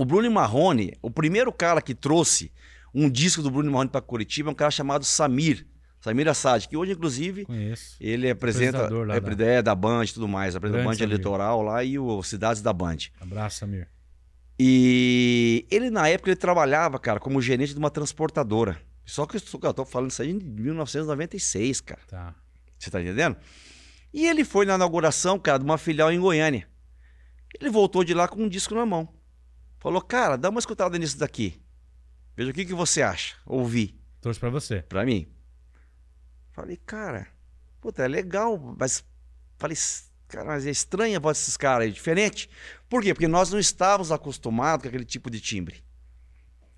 O Bruno Marrone, o primeiro cara que trouxe um disco do Bruno Marrone para Curitiba é um cara chamado Samir. Samir Assad, que hoje, inclusive, Conheço. ele apresenta lá é, da- é, da Band e tudo mais, apresenta a Grande Band Samir. Eleitoral lá e o Cidades da Band. Abraço, Samir. E ele, na época, ele trabalhava, cara, como gerente de uma transportadora. Só que eu tô- falando isso aí em 1996, cara. Tá. Você tá entendendo? E ele foi na inauguração, cara, de uma filial em Goiânia. Ele voltou de lá com um disco na mão. Falou, cara, dá uma escutada nisso daqui. Veja o que, que você acha. Ouvi, Trouxe pra você. pra mim. Falei, cara, puta, é legal, mas. Falei, cara, mas é estranha a voz desses caras aí, diferente. Por quê? Porque nós não estávamos acostumados com aquele tipo de timbre.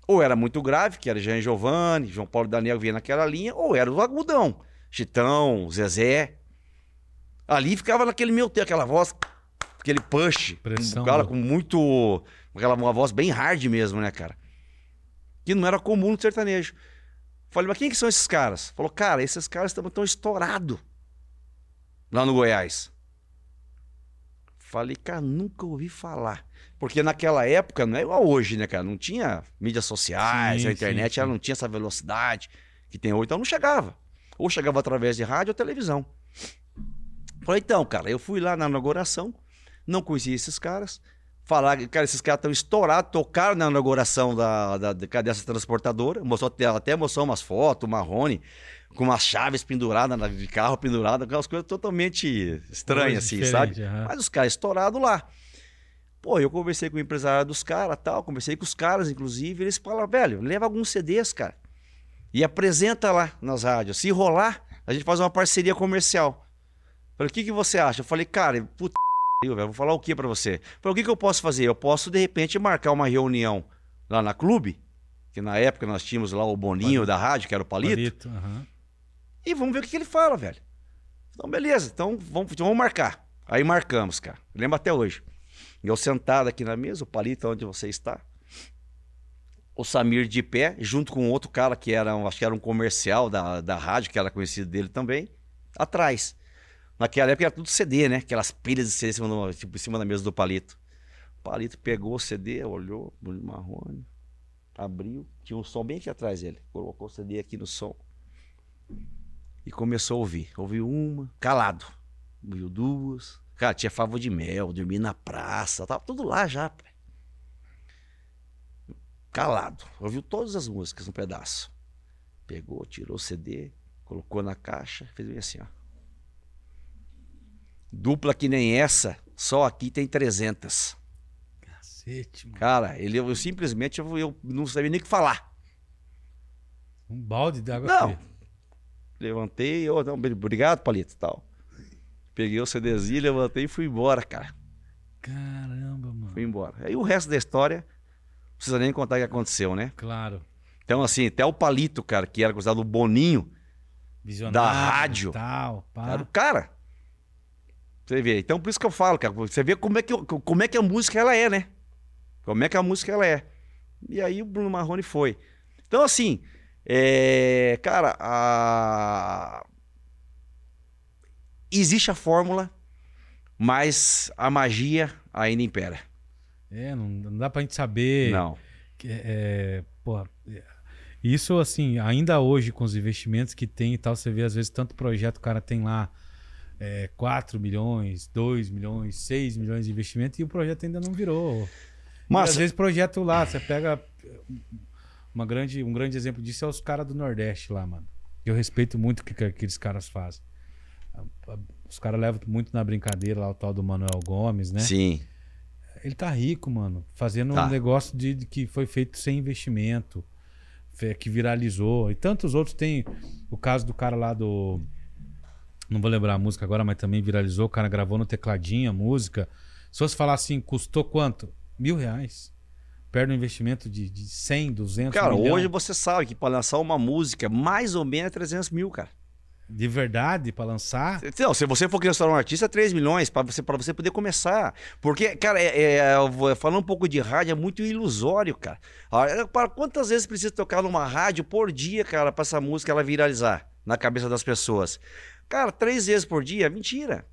Ou era muito grave, que era Jean Giovanni, João Paulo Daniel vinha naquela linha, ou era o agudão. Chitão, Zezé. Ali ficava naquele meu tempo, aquela voz, aquele push. Pressão Um cara do- com muito. Aquela, uma voz bem hard mesmo, né, cara? Que não era comum no sertanejo. Falei, mas quem que são esses caras? Falou, cara, esses caras estão tão estourados lá no Goiás. Falei, cara, nunca ouvi falar. Porque naquela época, não é igual hoje, né, cara? Não tinha mídias sociais, Sim, a internet sim, ela sim. não tinha essa velocidade que tem hoje, então não chegava. Ou chegava através de rádio ou televisão. Falei, então, cara, eu fui lá na inauguração, não conhecia esses caras. Falar, cara, esses caras estão estourados, tocaram na inauguração da, da, dessa transportadora. Mostrou, até- mostrou umas fotos, o Marrone, com umas chaves penduradas de carro pendurada, aquelas coisas totalmente estranhas, assim, sabe? aham. Mas os caras estourados lá. Pô, eu conversei com o empresário dos caras tal, conversei com os caras, inclusive, eles falaram, velho, leva alguns CDs, cara. E apresenta lá nas rádios. Se rolar, a gente faz uma parceria comercial. Falei, o que, que você acha? Eu falei, cara, puta, velho, vou falar o que pra você? Falei, o que, que eu posso fazer? Eu posso, de repente, marcar uma reunião lá na clube, que na época nós tínhamos lá o Boninho da rádio, que era o Palito, Palito. aham. e vamos ver o que, que ele fala, velho. Então, beleza, então vamos, então vamos marcar. Aí marcamos, cara. Lembro até hoje. Eu sentado aqui na mesa, o Palito, onde você está. O Samir de pé, junto com outro cara que era, um- acho que era um comercial da, da rádio, que era conhecido dele também, atrás. Naquela época era tudo CD, né? Aquelas pilhas de CD em cima, do- tipo, em cima da mesa do Palito. O Palito pegou o CD, olhou, Bruno Marrone, abriu, tinha um som bem aqui atrás dele. Colocou o CD aqui no som e começou a ouvir. Ouviu uma, calado. Ouviu duas. Cara, tinha favor de mel, dormir na praça, tava tudo lá já. Calado. Ouviu todas as músicas no pedaço. Pegou, tirou o CD, colocou na caixa, fez bem assim, ó. Dupla que nem essa, só aqui tem 300. Cacete, mano. Cara, ele, eu simplesmente eu, eu não sabia nem o que falar. Um balde de água Não. fria. Levantei, eu, não, obrigado, Palito, tal. Peguei o CDzinho, levantei e fui embora, cara. Caramba, mano. Fui embora. Aí o resto da história, não precisa nem contar o que aconteceu, né? Claro. Então, assim, até o Palito, cara, que era considerado o Boninho, Visionário. Da rádio. Tal, pá. era o cara. Você vê. Então, por isso que eu falo, cara. Você vê como é que, como é que a música ela é, né? Como é que a música ela é. E aí o Bruno Marrone foi. Então, assim, é, cara, a... existe a fórmula, mas a magia ainda impera. É, não, não dá pra gente saber. Não. que, é, porra, é, isso, assim, ainda hoje com os investimentos que tem e tal, você vê às vezes tanto projeto, o cara tem lá é, 4 milhões, 2 milhões, 6 milhões de investimento e o projeto ainda não virou. E às Mas, vezes projeto lá, você pega uma grande, um grande exemplo disso é os caras do Nordeste lá, mano. Eu respeito muito o que, que aqueles caras fazem. Os caras levam muito na brincadeira lá o tal do Manuel Gomes, né? sim. Ele tá rico, mano. Fazendo Tá. um negócio de, de que foi feito sem investimento. Que viralizou. E tantos outros tem. O caso do cara lá do. Não vou lembrar a música agora, mas também viralizou. O cara gravou no tecladinho a música. Se fosse falar assim, custou quanto? Mil reais. Perde um investimento de, de 100, 200 Cara, milhão. hoje você sabe que para lançar uma música, mais ou menos é 300 mil, cara. De verdade, pra lançar. Não, se você for estourar um artista, é 3 milhões para você, pra você poder começar. Porque, cara, é, é, eu vou- falando um pouco de rádio, é muito ilusório, cara. Para quantas vezes precisa tocar numa rádio por dia, cara, para essa música ela viralizar na cabeça das pessoas? Cara, três vezes por dia, mentira.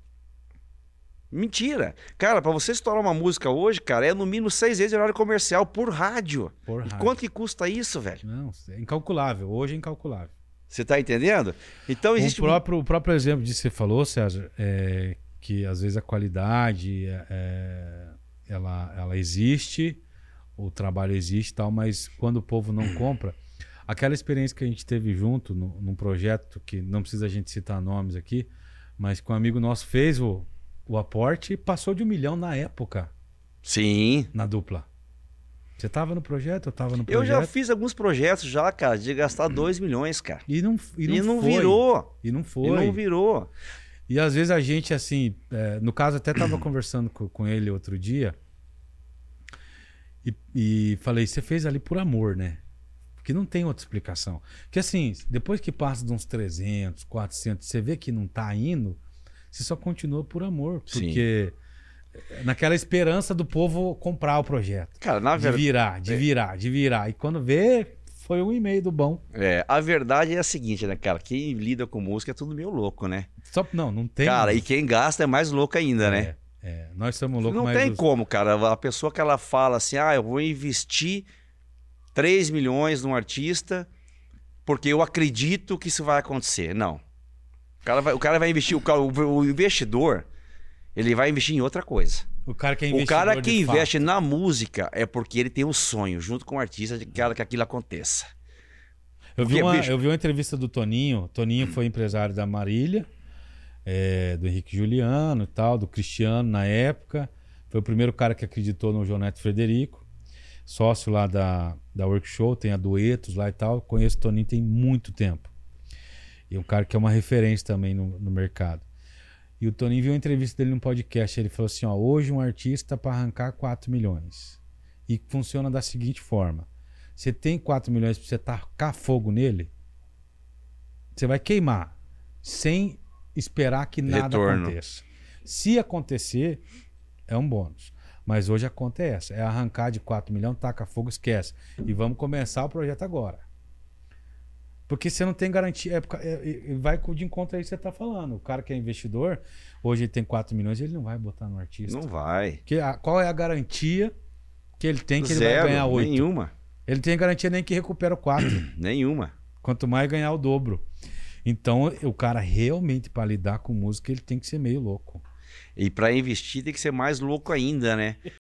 Mentira. Cara, pra você estourar uma música hoje, cara, é no mínimo seis vezes horário comercial por rádio. Por E rádio. quanto que custa isso, velho? Não, é incalculável. Hoje é incalculável. Você tá entendendo? Então existe. O próprio, o próprio exemplo de que você falou, César, é que às vezes a qualidade é, é, ela, ela existe, o trabalho existe e tal, mas quando o povo não compra, aquela experiência que a gente teve junto no, num projeto que não precisa a gente citar nomes aqui, mas que um amigo nosso fez o, o aporte e passou de um milhão na época, Sim. na dupla. Você tava no projeto, eu tava no Eu projeto. já fiz alguns projetos já, cara, de gastar 2 milhões, cara. E não, e não, E não, virou. E não foi. E não virou. E às vezes a gente, assim, é, no caso, até tava conversando com, com ele outro dia e, e falei: você fez ali por amor, né? Porque não tem outra explicação. Porque assim, depois que passa de uns 300, 400, você vê que não tá indo, você só continua por amor. Sim. Porque é, naquela esperança do povo comprar o projeto. Cara, na De verdade. virar, de virar, de virar. E quando vê, foi um e-mail do bom. É, a verdade é a seguinte, né, cara? Quem lida com música é tudo meio louco, né? Só, não, não tem. Cara, e quem gasta é mais louco ainda, né? É, é. nós somos loucos, não tem como, cara. A pessoa que ela fala assim, ah, eu vou investir 3 milhões num artista porque eu acredito que isso vai acontecer. Não. O cara vai, o cara vai investir, o, ca- o- investidor, ele vai investir em outra coisa. O cara que é O cara que investe fato. na música é porque ele tem um sonho, junto com o artista, de que, que aquilo aconteça. Eu vi, Porque, uma, bicho- eu vi uma entrevista do Toninho. Toninho foi empresário da Marília, é, do Henrique Juliano e tal, do Cristiano na época. Foi o primeiro cara que acreditou no João Neto Frederico. Sócio lá da, da Workshow, tem a Duetos lá e tal. Conheço o Toninho tem muito tempo. E um cara que é uma referência também no, no mercado. E o Toninho viu uma entrevista dele num podcast. Ele falou assim: ó, hoje um artista para arrancar 4 milhões. E funciona da seguinte forma: você tem 4 milhões para você tacar fogo nele, você vai queimar sem esperar que nada Retorno. aconteça. Se acontecer, é um bônus. Mas hoje a conta é essa: é arrancar de 4 milhões, taca fogo, esquece. E vamos começar o projeto agora. Porque você não tem garantia. É, é- é- vai de encontro aí que você está falando. O cara que é investidor, hoje ele tem 4 milhões, ele não vai botar no artista. Não vai. Porque a- qual é a garantia que ele tem que ele Zero, vai ganhar 8? nenhuma. Ele tem garantia nem que recupera o 4. Nenhuma. Quanto mais ganhar o dobro. Então, o cara realmente, para lidar com música, ele tem que ser meio louco. E pra investir tem que ser mais louco ainda, né?